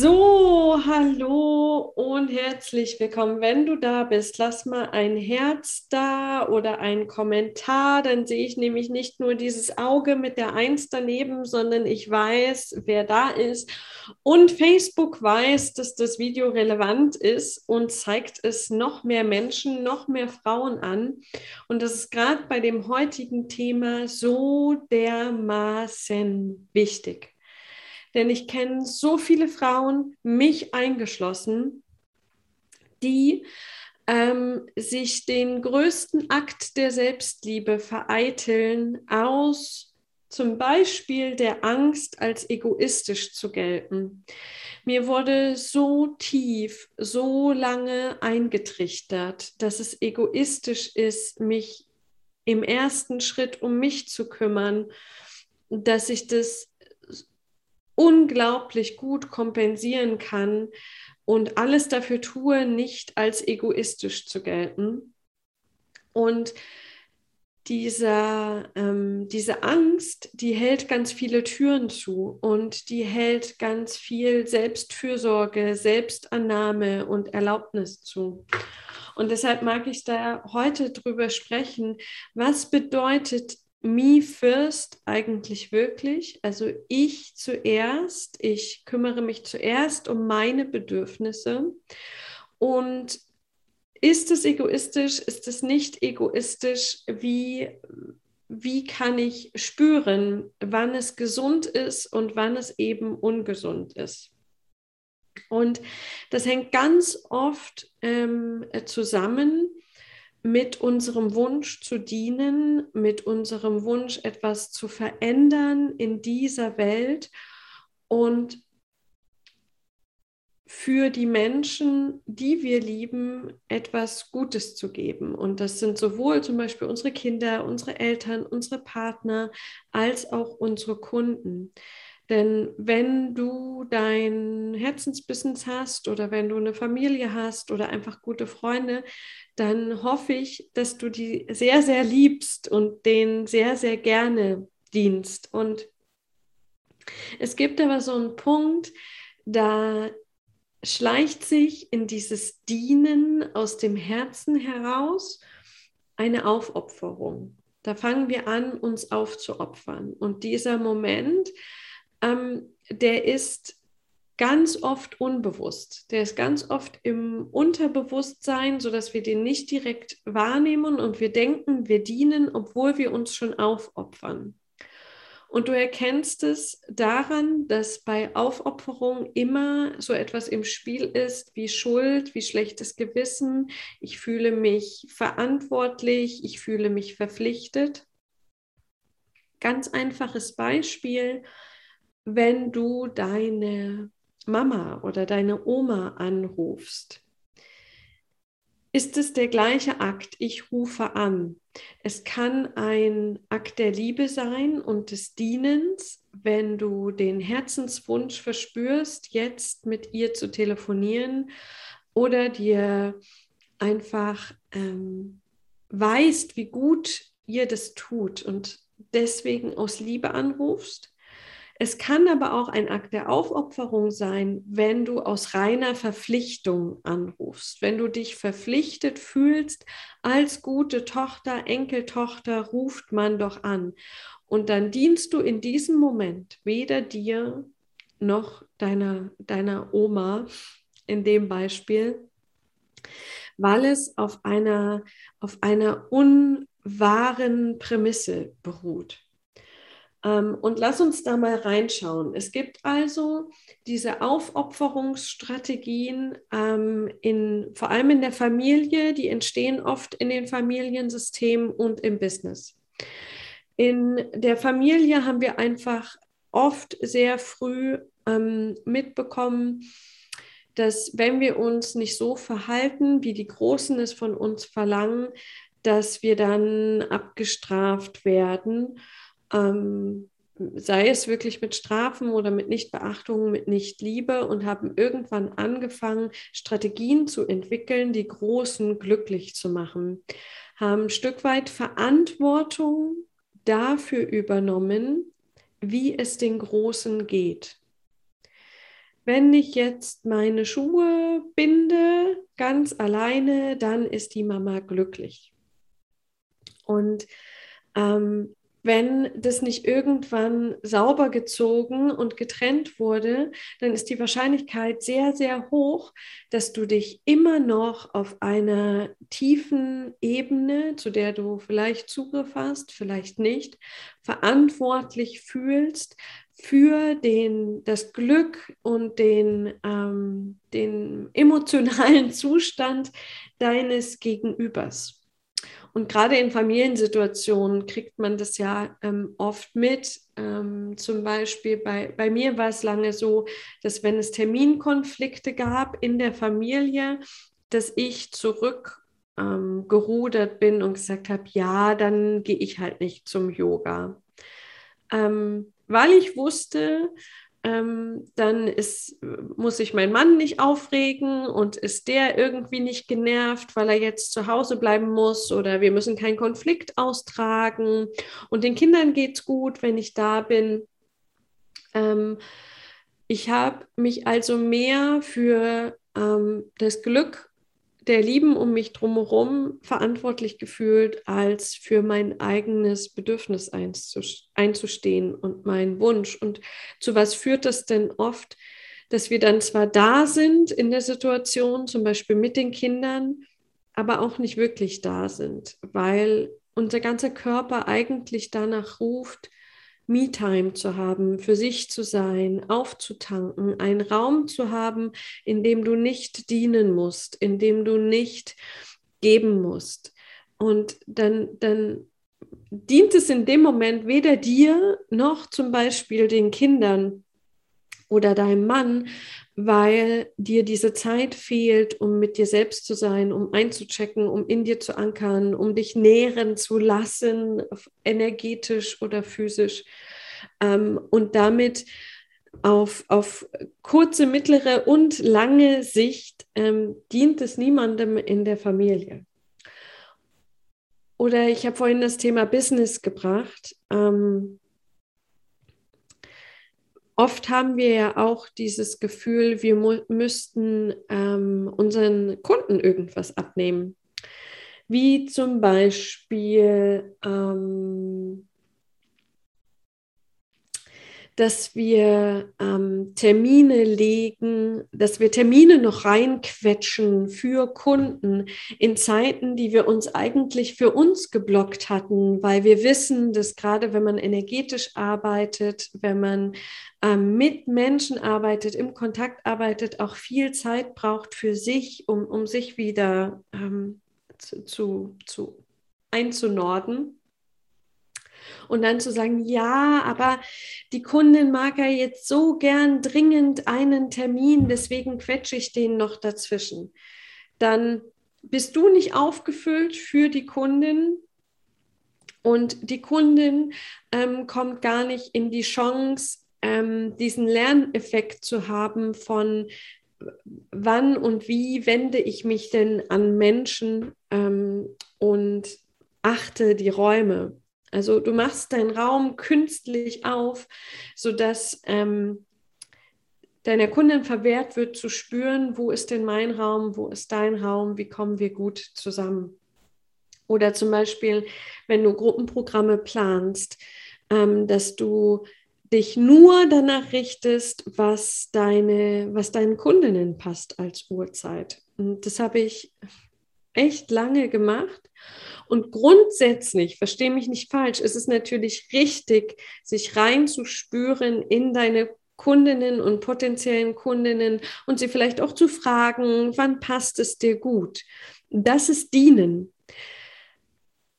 So, hallo und herzlich willkommen. Wenn du da bist, lass mal ein Herz da oder ein Kommentar. Dann sehe ich nämlich nicht nur dieses Auge mit der Eins daneben, sondern ich weiß, wer da ist. Und Facebook weiß, dass das Video relevant ist und zeigt es noch mehr Menschen, noch mehr Frauen an. Und das ist gerade bei dem heutigen Thema so dermaßen wichtig. Denn ich kenne so viele Frauen, mich eingeschlossen, die ähm, sich den größten Akt der Selbstliebe vereiteln aus zum Beispiel der Angst, als egoistisch zu gelten. Mir wurde so tief, so lange eingetrichtert, dass es egoistisch ist, mich im ersten Schritt um mich zu kümmern, dass ich das unglaublich gut kompensieren kann und alles dafür tue, nicht als egoistisch zu gelten. Und dieser, ähm, diese Angst, die hält ganz viele Türen zu und die hält ganz viel Selbstfürsorge, Selbstannahme und Erlaubnis zu. Und deshalb mag ich da heute drüber sprechen, was bedeutet me first eigentlich wirklich? Also ich zuerst, ich kümmere mich zuerst um meine Bedürfnisse. Und ist es egoistisch? Ist es nicht egoistisch? Wie, wie kann ich spüren, wann es gesund ist und wann es eben ungesund ist? Und das hängt ganz oft ähm, zusammen mit unserem Wunsch zu dienen, mit unserem Wunsch etwas zu verändern in dieser Welt und für die Menschen, die wir lieben, etwas Gutes zu geben. Und das sind sowohl zum Beispiel unsere Kinder, unsere Eltern, unsere Partner, als auch unsere Kunden. Denn wenn du dein Herzensbusiness hast oder wenn du eine Familie hast oder einfach gute Freunde, dann hoffe ich, dass du die sehr, sehr liebst und denen sehr, sehr gerne dienst. Und es gibt aber so einen Punkt, da schleicht sich in dieses Dienen aus dem Herzen heraus eine Aufopferung. Da fangen wir an, uns aufzuopfern. Und dieser Moment, ähm, der ist ganz oft unbewusst. Der ist ganz oft im Unterbewusstsein, sodass wir den nicht direkt wahrnehmen und wir denken, wir dienen, obwohl wir uns schon aufopfern. Und du erkennst es daran, dass bei Aufopferung immer so etwas im Spiel ist wie Schuld, wie schlechtes Gewissen. Ich fühle mich verantwortlich, ich fühle mich verpflichtet. Ganz einfaches Beispiel wenn du deine Mama oder deine Oma anrufst, ist es der gleiche Akt. Ich rufe an. Es kann ein Akt der Liebe sein und des Dienens, wenn du den Herzenswunsch verspürst, jetzt mit ihr zu telefonieren oder dir einfach ähm, weißt, wie gut ihr das tut und deswegen aus Liebe anrufst. Es kann aber auch ein Akt der Aufopferung sein, wenn du aus reiner Verpflichtung anrufst, wenn du dich verpflichtet fühlst, als gute Tochter, Enkeltochter ruft man doch an. Und dann dienst du in diesem Moment weder dir noch deiner, deiner Oma in dem Beispiel, weil es auf einer, auf einer unwahren Prämisse beruht. Ähm, und lass uns da mal reinschauen. Es gibt also diese Aufopferungsstrategien ähm, in, vor allem in der Familie, die entstehen oft in den Familiensystemen und im Business. In der Familie haben wir einfach oft sehr früh ähm, mitbekommen, dass wenn wir uns nicht so verhalten, wie die Großen es von uns verlangen, dass wir dann abgestraft werden ähm, sei es wirklich mit Strafen oder mit Nichtbeachtung, mit Nichtliebe und haben irgendwann angefangen, Strategien zu entwickeln, die Großen glücklich zu machen, haben ein Stück weit Verantwortung dafür übernommen, wie es den Großen geht. wenn ich jetzt meine Schuhe binde, ganz alleine, dann ist die Mama glücklich. Und ähm, wenn das nicht irgendwann sauber gezogen und getrennt wurde, dann ist die Wahrscheinlichkeit sehr, sehr hoch, dass du dich immer noch auf einer tiefen Ebene, zu der du vielleicht Zugriff hast, vielleicht nicht, verantwortlich fühlst für den, das Glück und den, ähm, den emotionalen Zustand deines Gegenübers. Und gerade in Familiensituationen kriegt man das ja ähm, oft mit. Ähm, zum Beispiel bei, bei mir war es lange so, dass wenn es Terminkonflikte gab in der Familie, dass ich zurückgerudert ähm, bin und gesagt habe, ja, dann gehe ich halt nicht zum Yoga. Ähm, weil ich wusste, ähm, dann ist, muss ich meinen Mann nicht aufregen und ist der irgendwie nicht genervt, weil er jetzt zu Hause bleiben muss oder wir müssen keinen Konflikt austragen und den Kindern geht es gut, wenn ich da bin. Ähm, ich habe mich also mehr für ähm, das Glück der Lieben um mich drumherum verantwortlich gefühlt, als für mein eigenes Bedürfnis einzustehen und meinen Wunsch. Und zu was führt das denn oft, dass wir dann zwar da sind in der Situation, zum Beispiel mit den Kindern, aber auch nicht wirklich da sind, weil unser ganzer Körper eigentlich danach ruft, Me-Time zu haben, für sich zu sein, aufzutanken, einen Raum zu haben, in dem du nicht dienen musst, in dem du nicht geben musst. Und dann, dann dient es in dem Moment weder dir noch zum Beispiel den Kindern oder deinem Mann, weil dir diese Zeit fehlt, um mit dir selbst zu sein, um einzuchecken, um in dir zu ankern, um dich nähren zu lassen, energetisch oder physisch. Ähm, und damit auf, auf kurze, mittlere und lange Sicht ähm, dient es niemandem in der Familie. Oder ich habe vorhin das Thema Business gebracht. Ähm, oft haben wir ja auch dieses Gefühl, wir müssten ähm, unseren Kunden irgendwas abnehmen. Wie zum Beispiel, ähm, dass wir ähm, Termine legen, dass wir Termine noch reinquetschen für Kunden in Zeiten, die wir uns eigentlich für uns geblockt hatten, weil wir wissen, dass gerade wenn man energetisch arbeitet, wenn man ähm, mit Menschen arbeitet, im Kontakt arbeitet, auch viel Zeit braucht für sich, um, um sich wieder ähm, zu, zu, zu einzunorden. Und dann zu sagen, ja, aber die Kundin mag ja jetzt so gern dringend einen Termin, deswegen quetsche ich den noch dazwischen. Dann bist du nicht aufgefüllt für die Kundin und die Kundin ähm, kommt gar nicht in die Chance, ähm, diesen Lerneffekt zu haben von wann und wie wende ich mich denn an Menschen ähm, und achte die Räume. Also du machst deinen Raum künstlich auf, sodass ähm, deiner Kundin verwehrt wird zu spüren, wo ist denn mein Raum, wo ist dein Raum, wie kommen wir gut zusammen. Oder zum Beispiel, wenn du Gruppenprogramme planst, ähm, dass du dich nur danach richtest, was, deine, was deinen Kundinnen passt als Uhrzeit. Und das habe ich echt lange gemacht. Und grundsätzlich, verstehe mich nicht falsch, ist es natürlich richtig, sich reinzuspüren in deine Kundinnen und potenziellen Kundinnen und sie vielleicht auch zu fragen, wann passt es dir gut. Das ist Dienen.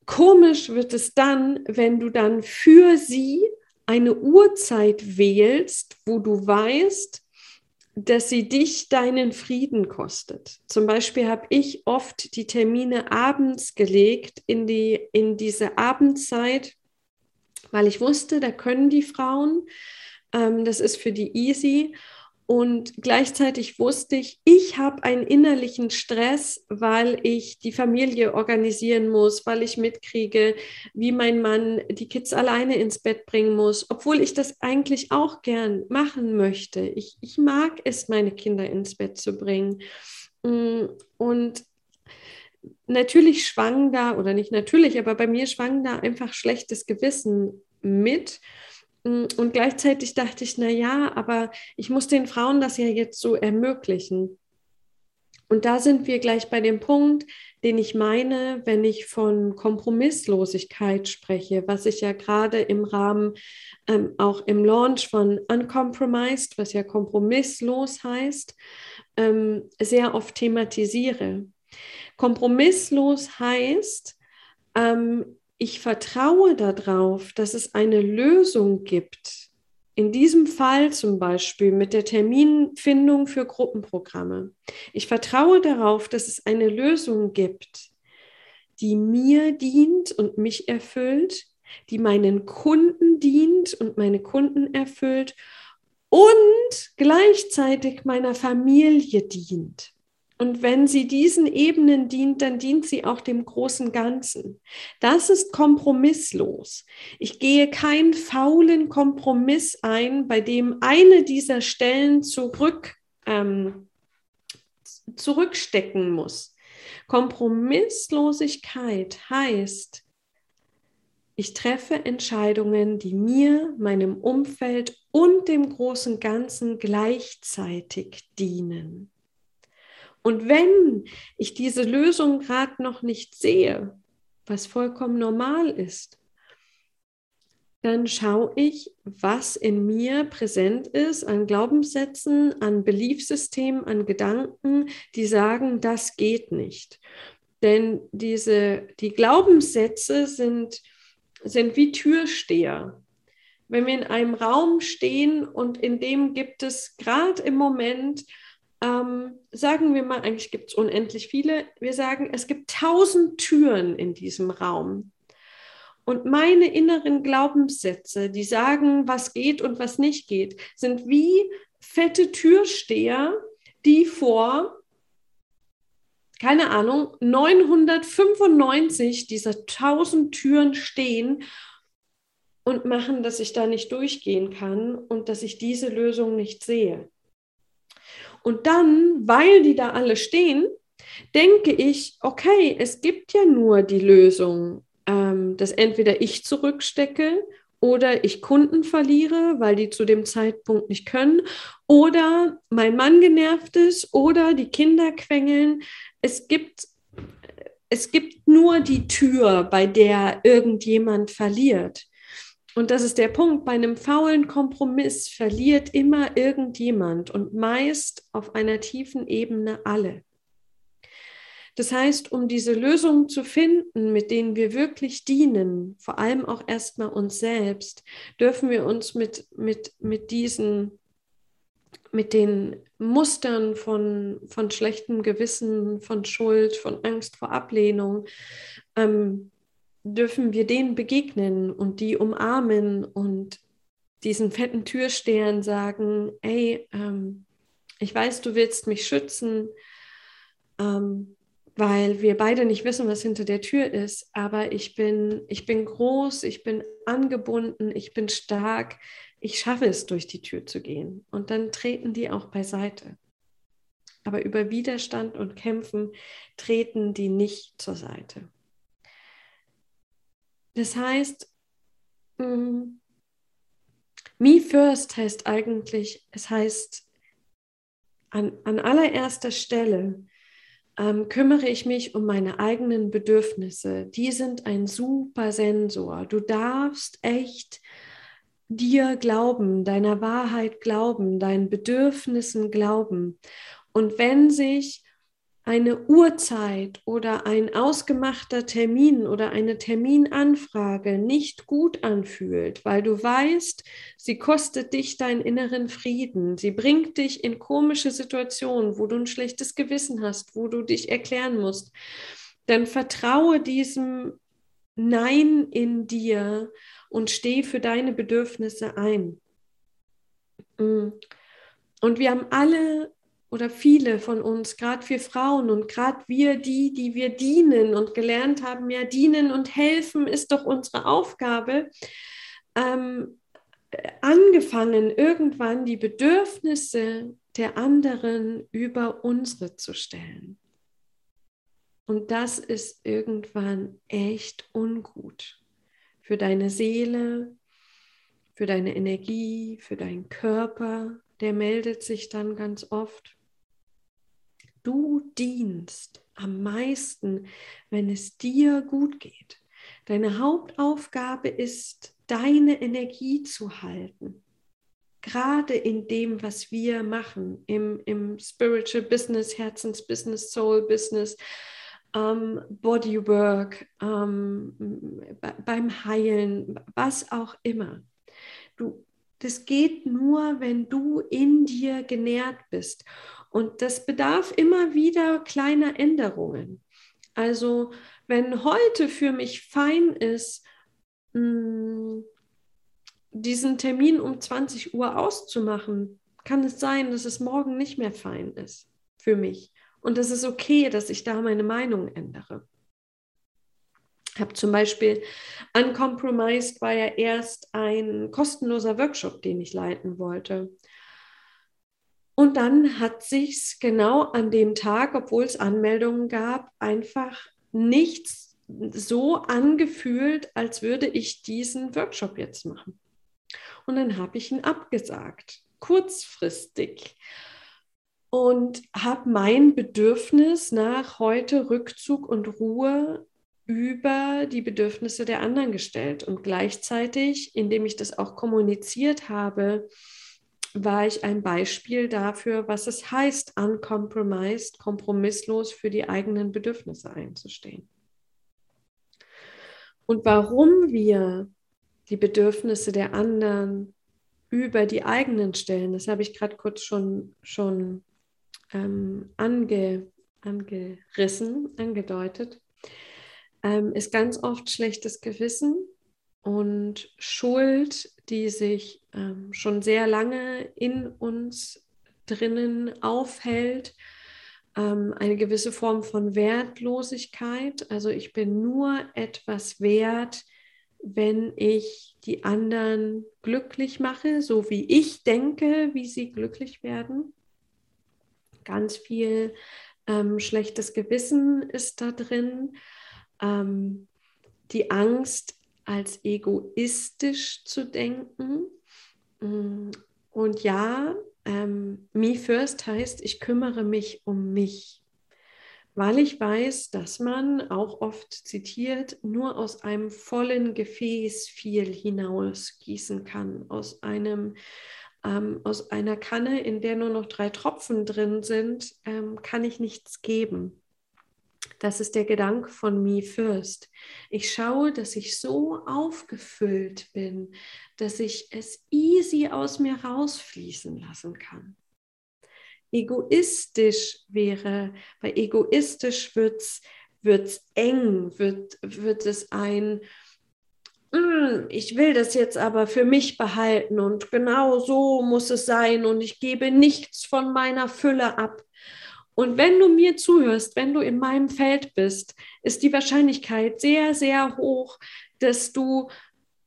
Komisch wird es dann, wenn du dann für sie eine Uhrzeit wählst, wo du weißt, dass sie dich deinen Frieden kostet. Zum Beispiel habe ich oft die Termine abends gelegt in, die, in diese Abendzeit, weil ich wusste, da können die Frauen, ähm, das ist für die easy. Und gleichzeitig wusste ich, ich habe einen innerlichen Stress, weil ich die Familie organisieren muss, weil ich mitkriege, wie mein Mann die Kids alleine ins Bett bringen muss, obwohl ich das eigentlich auch gern machen möchte. Ich, ich mag es, meine Kinder ins Bett zu bringen. Mm, und natürlich schwang da, oder nicht natürlich, aber bei mir schwang da einfach schlechtes Gewissen mit. Mm, und gleichzeitig dachte ich, na ja, aber ich muss den Frauen das ja jetzt so ermöglichen. Und da sind wir gleich bei dem Punkt, den ich meine, wenn ich von Kompromisslosigkeit spreche, was ich ja gerade im Rahmen ähm, auch im Launch von Uncompromised, was ja kompromisslos heißt, ähm, sehr oft thematisiere. Kompromisslos heißt, ähm, ich vertraue darauf, dass es eine Lösung gibt. In diesem Fall zum Beispiel mit der Terminfindung für Gruppenprogramme. Ich vertraue darauf, dass es eine Lösung gibt, die mir dient und mich erfüllt, die meinen Kunden dient und meine Kunden erfüllt und gleichzeitig meiner Familie dient. Und wenn sie diesen Ebenen dient, dann dient sie auch dem großen Ganzen. Das ist kompromisslos. Ich gehe keinen faulen Kompromiss ein, bei dem eine dieser Stellen zurück, ähm, zurückstecken muss. Kompromisslosigkeit heißt, ich treffe Entscheidungen, die mir, meinem Umfeld und dem großen Ganzen gleichzeitig dienen. Und wenn ich diese Lösung gerade noch nicht sehe, was vollkommen normal ist, dann schaue ich, was in mir präsent ist an Glaubenssätzen, an Beliefsystemen, an Gedanken, die sagen, das geht nicht. Denn diese, die Glaubenssätze sind, sind wie Türsteher. Wenn wir in einem Raum stehen und in dem gibt es gerade im Moment ähm, sagen wir mal, eigentlich gibt es unendlich viele. Wir sagen, es gibt tausend Türen in diesem Raum. Und meine inneren Glaubenssätze, die sagen, was geht und was nicht geht, sind wie fette Türsteher, die vor, keine Ahnung, 995 dieser tausend Türen stehen und machen, dass ich da nicht durchgehen kann und dass ich diese Lösung nicht sehe. Und dann, weil die da alle stehen, denke ich, okay, es gibt ja nur die Lösung, ähm, dass entweder ich zurückstecke oder ich Kunden verliere, weil die zu dem Zeitpunkt nicht können, oder mein Mann genervt ist oder die Kinder quengeln. Es gibt, es gibt nur die Tür, bei der irgendjemand verliert. Und das ist der Punkt, bei einem faulen Kompromiss verliert immer irgendjemand und meist auf einer tiefen Ebene alle. Das heißt, um diese Lösungen zu finden, mit denen wir wirklich dienen, vor allem auch erstmal uns selbst, dürfen wir uns mit, mit, mit diesen, mit den Mustern von, von schlechtem Gewissen, von Schuld, von Angst vor Ablehnung, ähm, dürfen wir denen begegnen und die umarmen und diesen fetten Türstern sagen, ey, ähm, ich weiß, du willst mich schützen, ähm, weil wir beide nicht wissen, was hinter der Tür ist, aber ich bin, ich bin groß, ich bin angebunden, ich bin stark, ich schaffe es, durch die Tür zu gehen. Und dann treten die auch beiseite. Aber über Widerstand und Kämpfen treten die nicht zur Seite. Das heißt, mm, Me First heißt eigentlich, es heißt, an, an allererster Stelle ähm, kümmere ich mich um meine eigenen Bedürfnisse. Die sind ein super Sensor. Du darfst echt dir glauben, deiner Wahrheit glauben, deinen Bedürfnissen glauben. Und wenn sich eine Uhrzeit oder ein ausgemachter Termin oder eine Terminanfrage nicht gut anfühlt, weil du weißt, sie kostet dich deinen inneren Frieden, sie bringt dich in komische Situationen, wo du ein schlechtes Gewissen hast, wo du dich erklären musst, dann vertraue diesem Nein in dir und steh für deine Bedürfnisse ein. Mm. Und wir haben alle oder viele von uns, gerade wir Frauen und gerade wir, die, die wir dienen und gelernt haben, ja, dienen und helfen ist doch unsere Aufgabe, ähm, angefangen, irgendwann die Bedürfnisse der anderen über unsere zu stellen. Und das ist irgendwann echt ungut für deine Seele, für deine Energie, für deinen Körper. Der meldet sich dann ganz oft. Du dienst am meisten, wenn es dir gut geht. Deine Hauptaufgabe ist, deine Energie zu halten. Gerade in dem, was wir machen, im, im Spiritual Business, Herzensbusiness, Soul Business, ähm, Bodywork, ähm, beim Heilen, was auch immer. Du, das geht nur, wenn du in dir genährt bist. Und das bedarf immer wieder kleiner Änderungen. Also wenn heute für mich fein ist, hm, diesen Termin um 20 Uhr auszumachen, kann es sein, dass es morgen nicht mehr fein ist für mich. Und es ist okay, dass ich da meine Meinung ändere. Ich habe zum Beispiel Uncompromised war ja erst ein kostenloser Workshop, den ich leiten wollte. Und dann hat sich genau an dem Tag, obwohl es Anmeldungen gab, einfach nichts so angefühlt, als würde ich diesen Workshop jetzt machen. Und dann habe ich ihn abgesagt, kurzfristig. Und habe mein Bedürfnis nach heute Rückzug und Ruhe über die Bedürfnisse der anderen gestellt. Und gleichzeitig, indem ich das auch kommuniziert habe, war ich ein Beispiel dafür, was es heißt, uncompromised, kompromisslos für die eigenen Bedürfnisse einzustehen. Und warum wir die Bedürfnisse der anderen über die eigenen stellen, das habe ich gerade kurz schon, schon ähm, ange, angerissen, angedeutet, ähm, ist ganz oft schlechtes Gewissen und Schuld, die sich ähm, schon sehr lange in uns drinnen aufhält, ähm, eine gewisse Form von Wertlosigkeit. Also ich bin nur etwas wert, wenn ich die anderen glücklich mache, so wie ich denke, wie sie glücklich werden. Ganz viel ähm, schlechtes Gewissen ist da drin. Ähm, die Angst, als egoistisch zu denken. Mm, und ja, ähm, me first heißt, ich kümmere mich um mich, weil ich weiß, dass man auch oft zitiert, nur aus einem vollen Gefäß viel hinausgießen kann, aus einem ähm, aus einer Kanne, in der nur noch drei Tropfen drin sind, ähm, kann ich nichts geben. Das ist der Gedanke von Me First. Ich schaue, dass ich so aufgefüllt bin, dass ich es easy aus mir rausfließen lassen kann. Egoistisch wäre, weil egoistisch wird es eng, wird, wird es ein, hm, ich will das jetzt aber für mich behalten und genau so muss es sein und ich gebe nichts von meiner Fülle ab. Und wenn du mir zuhörst, wenn du in meinem Feld bist, ist die Wahrscheinlichkeit sehr, sehr hoch, dass du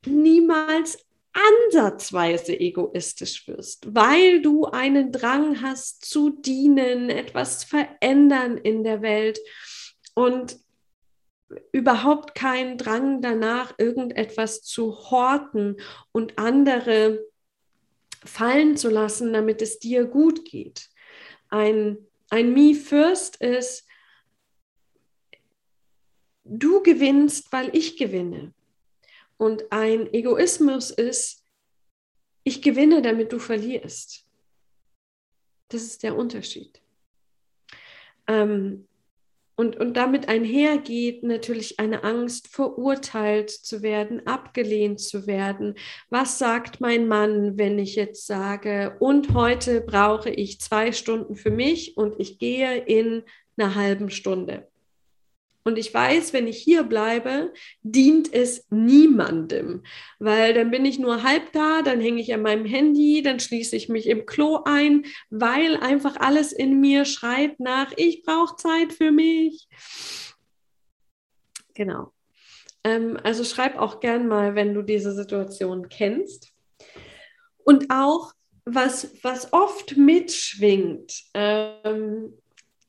niemals ansatzweise egoistisch wirst, weil du einen Drang hast zu dienen, etwas zu verändern in der Welt und überhaupt keinen Drang danach, irgendetwas zu horten und andere fallen zu lassen, damit es dir gut geht. Ein ein Me First ist, du gewinnst, weil ich gewinne. Und ein Egoismus ist, ich gewinne, damit du verlierst. Das ist der Unterschied. Ähm, und, und damit einhergeht natürlich eine Angst, verurteilt zu werden, abgelehnt zu werden. Was sagt mein Mann, wenn ich jetzt sage, und heute brauche ich zwei Stunden für mich und ich gehe in einer halben Stunde? Und ich weiß, wenn ich hier bleibe, dient es niemandem, weil dann bin ich nur halb da, dann hänge ich an meinem Handy, dann schließe ich mich im Klo ein, weil einfach alles in mir schreit nach, ich brauche Zeit für mich. Genau. Ähm, also schreib auch gern mal, wenn du diese Situation kennst. Und auch, was, was oft mitschwingt, ähm,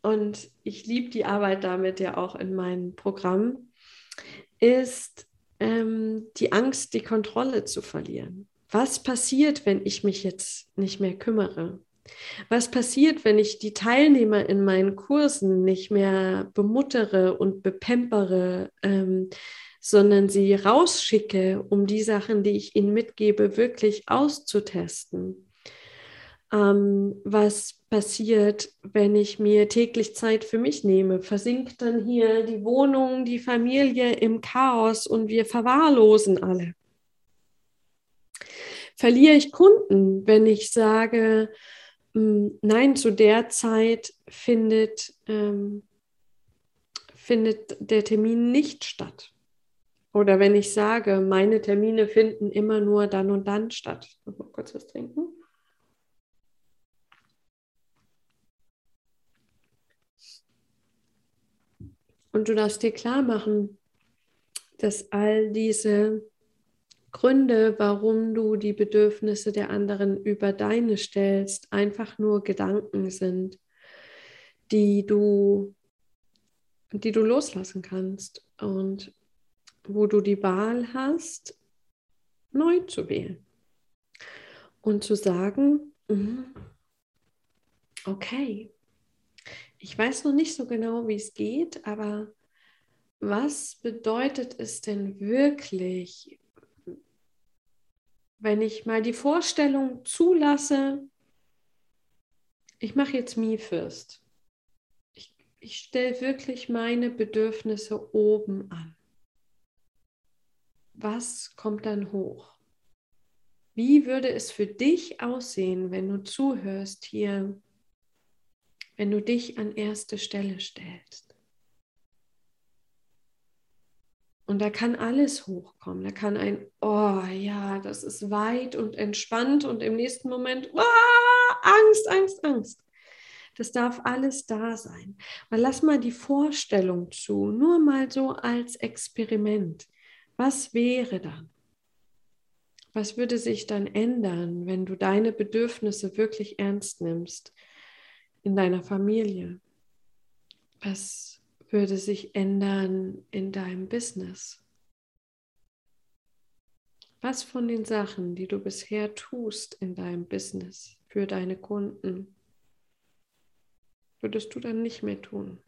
und ich liebe die Arbeit damit ja auch in meinem Programm, ist ähm, die Angst, die Kontrolle zu verlieren. Was passiert, wenn ich mich jetzt nicht mehr kümmere? Was passiert, wenn ich die Teilnehmer in meinen Kursen nicht mehr bemuttere und bepempere, ähm, sondern sie rausschicke, um die Sachen, die ich ihnen mitgebe, wirklich auszutesten? ähm, was passiert, wenn ich mir täglich Zeit für mich nehme. Versinkt dann hier die Wohnung, die Familie im Chaos und wir verwahrlosen alle. Verliere ich Kunden, wenn ich sage, hm, nein, zu der Zeit findet, ähm, findet der Termin nicht statt. Oder wenn ich sage, meine Termine finden immer nur dann und dann statt. Mal kurz was trinken. Und du darfst dir klar machen, dass all diese Gründe, warum du die Bedürfnisse der anderen über deine stellst, einfach nur Gedanken sind, die du, die du loslassen kannst und wo du die Wahl hast, neu zu wählen und zu sagen, mhm, okay, ich weiß noch nicht so genau, wie es geht, aber was bedeutet es denn wirklich, wenn ich mal die Vorstellung zulasse, ich mache jetzt Me First. Ich, ich stelle wirklich meine Bedürfnisse oben an. Was kommt dann hoch? Wie würde es für dich aussehen, wenn du zuhörst hier wenn du dich an erste Stelle stellst. Und da kann alles hochkommen. Da kann ein, oh ja, das ist weit und entspannt und im nächsten Moment, oh, Angst, Angst, Angst. Das darf alles da sein. Aber lass mal die Vorstellung zu, nur mal so als Experiment. Was wäre dann? Was würde sich dann ändern, wenn du deine Bedürfnisse wirklich ernst nimmst? In deiner Familie? Was würde sich ändern in deinem Business? Was von den Sachen, die du bisher tust in deinem Business für deine Kunden, würdest du dann nicht mehr tun?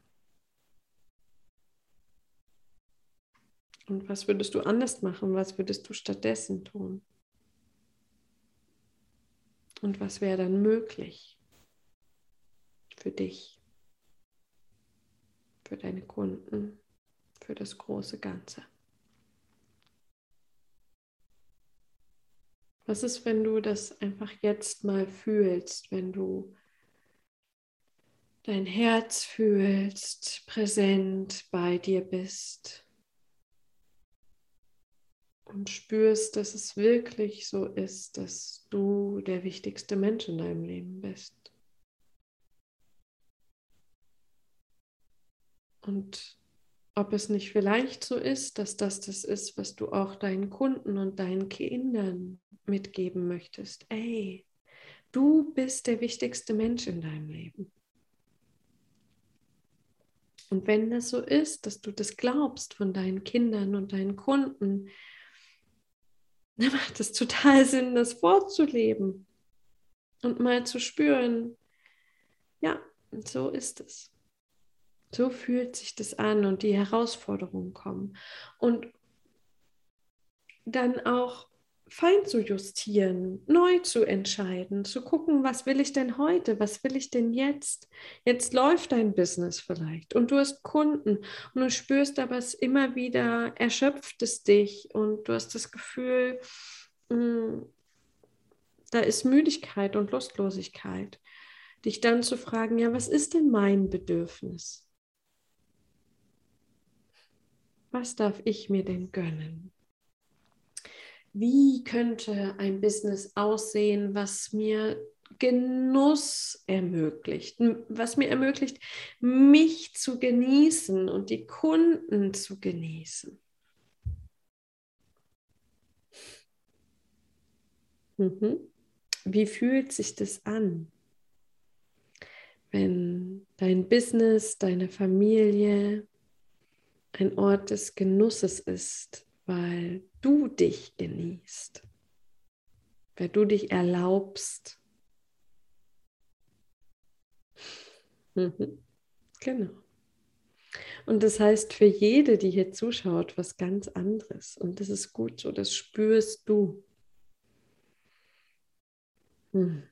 Und was würdest du anders machen? Was würdest du stattdessen tun? Und was wäre dann möglich? Für dich, für deine Kunden, für das große Ganze. Was ist, wenn du das einfach jetzt mal fühlst, wenn du dein Herz fühlst, präsent bei dir bist und spürst, dass es wirklich so ist, dass du der wichtigste Mensch in deinem Leben bist. Und ob es nicht vielleicht so ist, dass das das ist, was du auch deinen Kunden und deinen Kindern mitgeben möchtest. Ey, du bist der wichtigste Mensch in deinem Leben. Und wenn das so ist, dass du das glaubst von deinen Kindern und deinen Kunden, dann macht es total Sinn, das vorzuleben und mal zu spüren, ja, so ist es. So fühlt sich das an und die Herausforderungen kommen. Und dann auch fein zu justieren, neu zu entscheiden, zu gucken, was will ich denn heute, was will ich denn jetzt? Jetzt läuft dein Business vielleicht und du hast Kunden und du spürst aber es immer wieder, erschöpft es dich und du hast das Gefühl, hm, da ist Müdigkeit und Lustlosigkeit. Dich dann zu fragen, ja, was ist denn mein Bedürfnis? Was darf ich mir denn gönnen? Wie könnte ein Business aussehen, was mir Genuss ermöglicht, was mir ermöglicht, mich zu genießen und die Kunden zu genießen? Mhm. Wie fühlt sich das an, wenn dein Business, deine Familie ein Ort des Genusses ist, weil du dich genießt, weil du dich erlaubst. Mhm. Genau. Und das heißt für jede, die hier zuschaut, was ganz anderes. Und das ist gut so, das spürst du. Hm.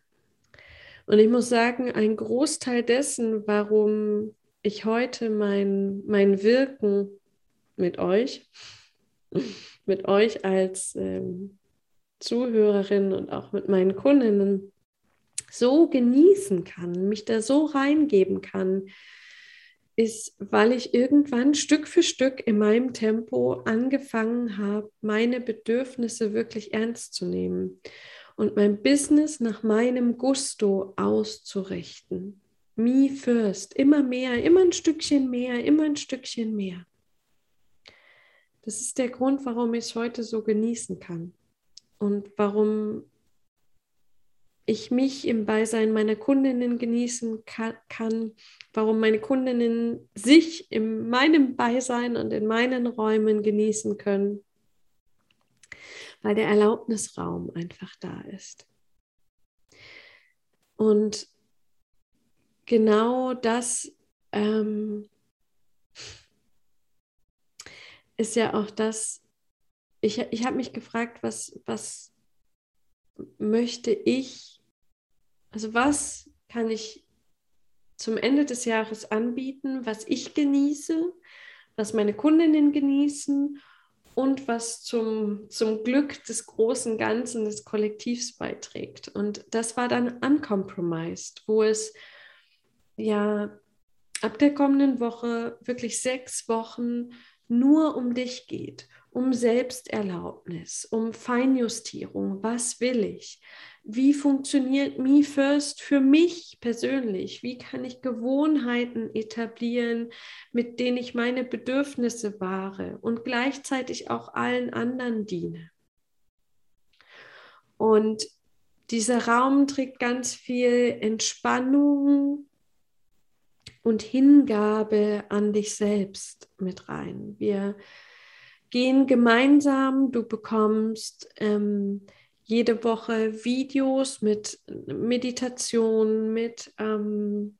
Und ich muss sagen, ein Großteil dessen, warum ich heute mein, mein Wirken mit euch, mit euch als ähm, Zuhörerin und auch mit meinen Kundinnen so genießen kann, mich da so reingeben kann, ist, weil ich irgendwann Stück für Stück in meinem Tempo angefangen habe, meine Bedürfnisse wirklich ernst zu nehmen und mein Business nach meinem Gusto auszurichten. Me first, immer mehr, immer ein Stückchen mehr, immer ein Stückchen mehr. Das ist der Grund, warum ich es heute so genießen kann und warum ich mich im Beisein meiner Kundinnen genießen kann, warum meine Kundinnen sich in meinem Beisein und in meinen Räumen genießen können weil der Erlaubnisraum einfach da ist. Und genau das ähm, ist ja auch das, ich, ich habe mich gefragt, was, was möchte ich, also was kann ich zum Ende des Jahres anbieten, was ich genieße, was meine Kundinnen genießen und was zum, zum Glück des großen Ganzen des Kollektivs beiträgt. Und das war dann uncompromised, wo es ja ab der kommenden Woche wirklich sechs Wochen nur um dich geht, um Selbsterlaubnis, um Feinjustierung. Was will ich? wie funktioniert Me First für mich persönlich? Wie kann ich Gewohnheiten etablieren, mit denen ich meine Bedürfnisse wahre und gleichzeitig auch allen anderen diene? Und dieser Raum trägt ganz viel Entspannung und Hingabe an dich selbst mit rein. Wir gehen gemeinsam, du bekommst ähm, jede Woche Videos mit Meditation, mit, ähm,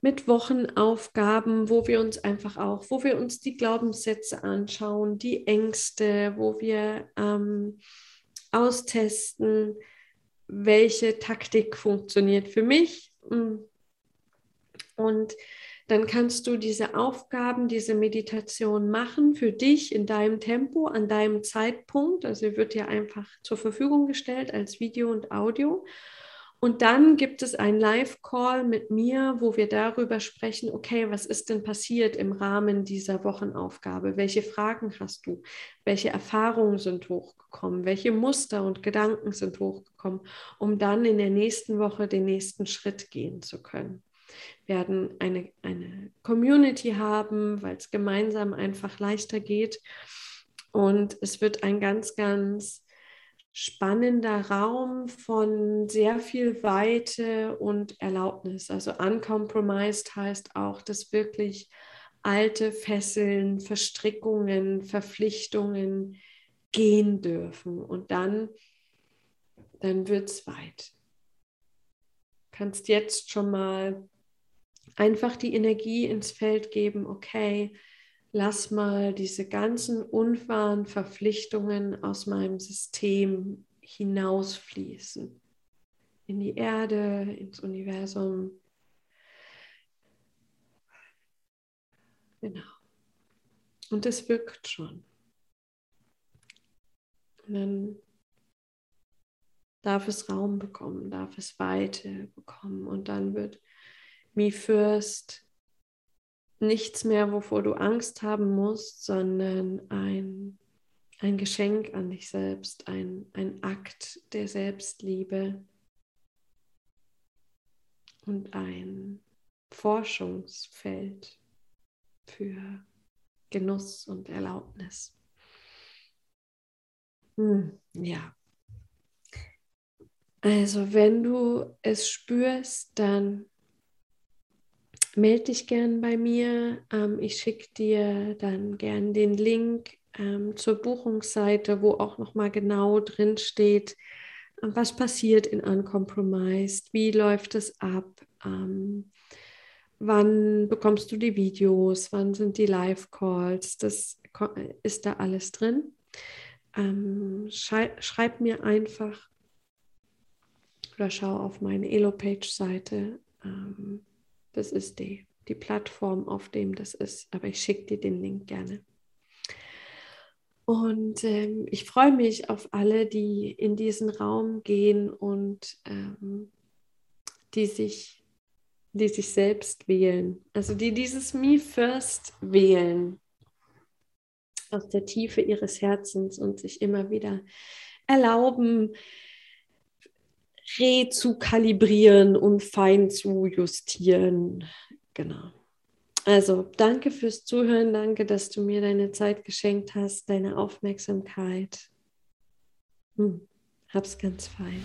mit Wochenaufgaben, wo wir uns einfach auch, wo wir uns die Glaubenssätze anschauen, die Ängste, wo wir ähm, austesten, welche Taktik funktioniert für mich. Und dann kannst du diese Aufgaben, diese Meditation machen für dich in deinem Tempo, an deinem Zeitpunkt. Also wird dir einfach zur Verfügung gestellt als Video und Audio. Und dann gibt es einen Live-Call mit mir, wo wir darüber sprechen, okay, was ist denn passiert im Rahmen dieser Wochenaufgabe? Welche Fragen hast du? Welche Erfahrungen sind hochgekommen? Welche Muster und Gedanken sind hochgekommen, um dann in der nächsten Woche den nächsten Schritt gehen zu können? Werden eine, eine Community haben, weil es gemeinsam einfach leichter geht. Und es wird ein ganz, ganz spannender Raum von sehr viel Weite und Erlaubnis. Also uncompromised heißt auch, dass wirklich alte Fesseln, Verstrickungen, Verpflichtungen gehen dürfen. Und dann, dann wird es weit. Kannst jetzt schon mal einfach die Energie ins Feld geben, okay, lass mal diese ganzen unwahren Verpflichtungen aus meinem System hinausfließen. In die Erde, ins Universum. Genau. Und es wirkt schon. Und dann darf es Raum bekommen, darf es Weite bekommen und dann wird Me First nichts mehr, wovor du Angst haben musst, sondern ein, ein Geschenk an dich selbst, ein, ein Akt der Selbstliebe und ein Forschungsfeld für Genuss und Erlaubnis. Hm, ja. Also wenn du es spürst, dann melde dich gern bei mir. Ähm, ich schicke dir dann gern den Link ähm, zur Buchungsseite, wo auch nochmal genau drin steht, was passiert in Uncompromised, wie läuft es ab, ähm, wann bekommst du die Videos, wann sind die Live-Calls, das ist da alles drin. Ähm, schrei schreib mir einfach oder schau auf meine Elo-Page-Seite. Ähm, das ist die, die Plattform, auf dem das ist. Aber ich schicke dir den Link gerne. Und ähm, ich freue mich auf alle, die in diesen Raum gehen und ähm, die, sich, die sich selbst wählen. Also die dieses Me First wählen aus der Tiefe ihres Herzens und sich immer wieder erlauben, re zu kalibrieren und fein zu justieren. Genau. Also danke fürs Zuhören, danke, dass du mir deine Zeit geschenkt hast, deine Aufmerksamkeit. Hm, hab's ganz fein.